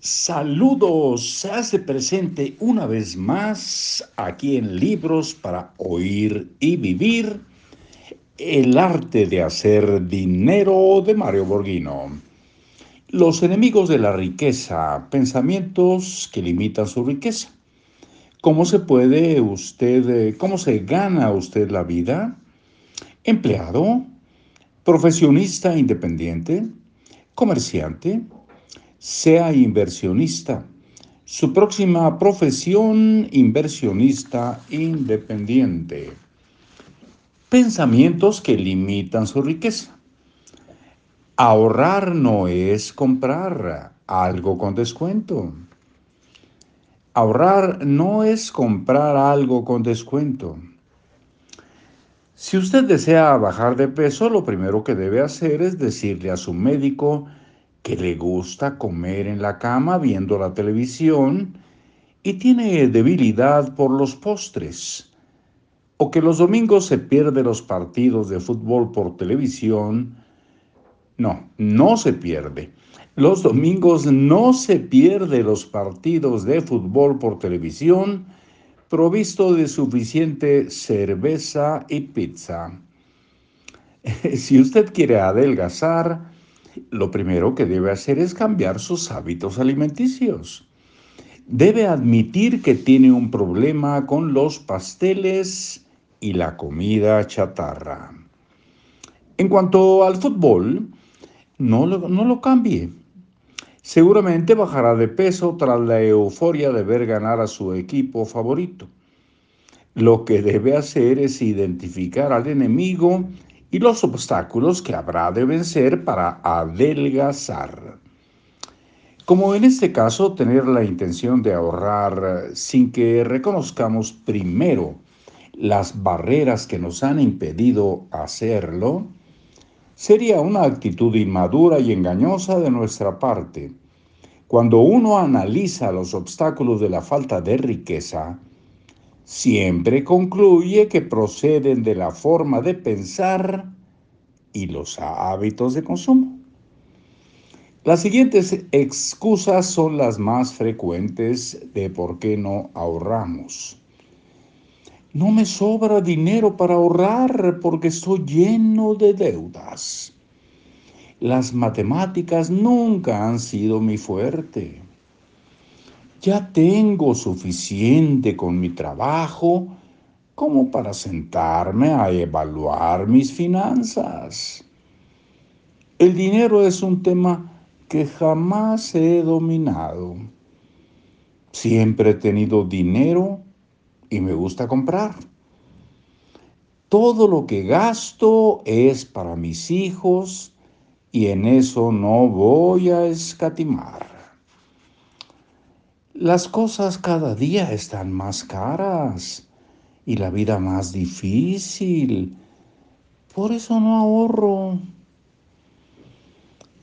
Saludos, se hace presente una vez más aquí en Libros para Oír y Vivir, El arte de hacer dinero de Mario Borghino. Los enemigos de la riqueza, pensamientos que limitan su riqueza. ¿Cómo se puede usted, cómo se gana usted la vida? Empleado, profesionista independiente, comerciante, sea inversionista. Su próxima profesión, inversionista independiente. Pensamientos que limitan su riqueza. Ahorrar no es comprar algo con descuento. Ahorrar no es comprar algo con descuento. Si usted desea bajar de peso, lo primero que debe hacer es decirle a su médico que le gusta comer en la cama viendo la televisión y tiene debilidad por los postres, o que los domingos se pierde los partidos de fútbol por televisión. No, no se pierde. Los domingos no se pierde los partidos de fútbol por televisión provisto de suficiente cerveza y pizza. Si usted quiere adelgazar, lo primero que debe hacer es cambiar sus hábitos alimenticios. Debe admitir que tiene un problema con los pasteles y la comida chatarra. En cuanto al fútbol, no lo, no lo cambie. Seguramente bajará de peso tras la euforia de ver ganar a su equipo favorito. Lo que debe hacer es identificar al enemigo y los obstáculos que habrá de vencer para adelgazar. Como en este caso, tener la intención de ahorrar sin que reconozcamos primero las barreras que nos han impedido hacerlo, sería una actitud inmadura y engañosa de nuestra parte. Cuando uno analiza los obstáculos de la falta de riqueza, siempre concluye que proceden de la forma de pensar y los hábitos de consumo. Las siguientes excusas son las más frecuentes de por qué no ahorramos. No me sobra dinero para ahorrar porque estoy lleno de deudas. Las matemáticas nunca han sido mi fuerte. Ya tengo suficiente con mi trabajo como para sentarme a evaluar mis finanzas. El dinero es un tema que jamás he dominado. Siempre he tenido dinero y me gusta comprar. Todo lo que gasto es para mis hijos y en eso no voy a escatimar. Las cosas cada día están más caras y la vida más difícil. Por eso no ahorro.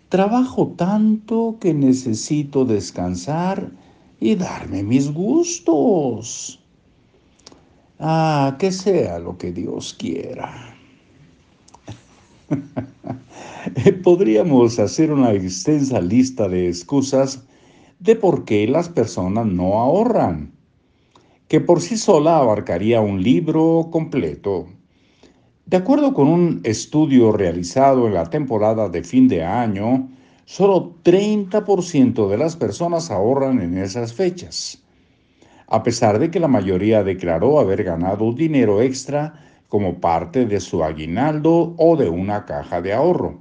Trabajo tanto que necesito descansar y darme mis gustos. Ah, que sea lo que Dios quiera. Podríamos hacer una extensa lista de excusas de por qué las personas no ahorran, que por sí sola abarcaría un libro completo. De acuerdo con un estudio realizado en la temporada de fin de año, solo 30% de las personas ahorran en esas fechas a pesar de que la mayoría declaró haber ganado dinero extra como parte de su aguinaldo o de una caja de ahorro.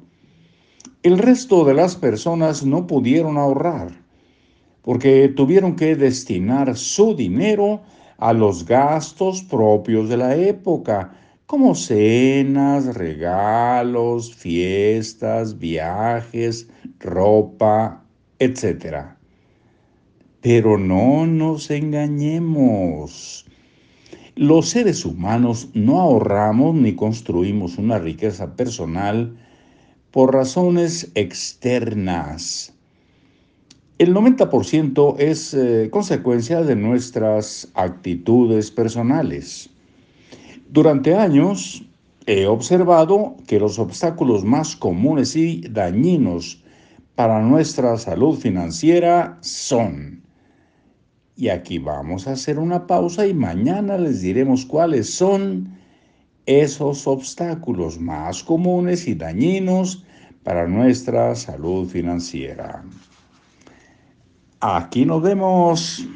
El resto de las personas no pudieron ahorrar porque tuvieron que destinar su dinero a los gastos propios de la época, como cenas, regalos, fiestas, viajes, ropa, etc. Pero no nos engañemos. Los seres humanos no ahorramos ni construimos una riqueza personal por razones externas. El 90% es eh, consecuencia de nuestras actitudes personales. Durante años he observado que los obstáculos más comunes y dañinos para nuestra salud financiera son. Y aquí vamos a hacer una pausa y mañana les diremos cuáles son esos obstáculos más comunes y dañinos para nuestra salud financiera. Aquí nos vemos.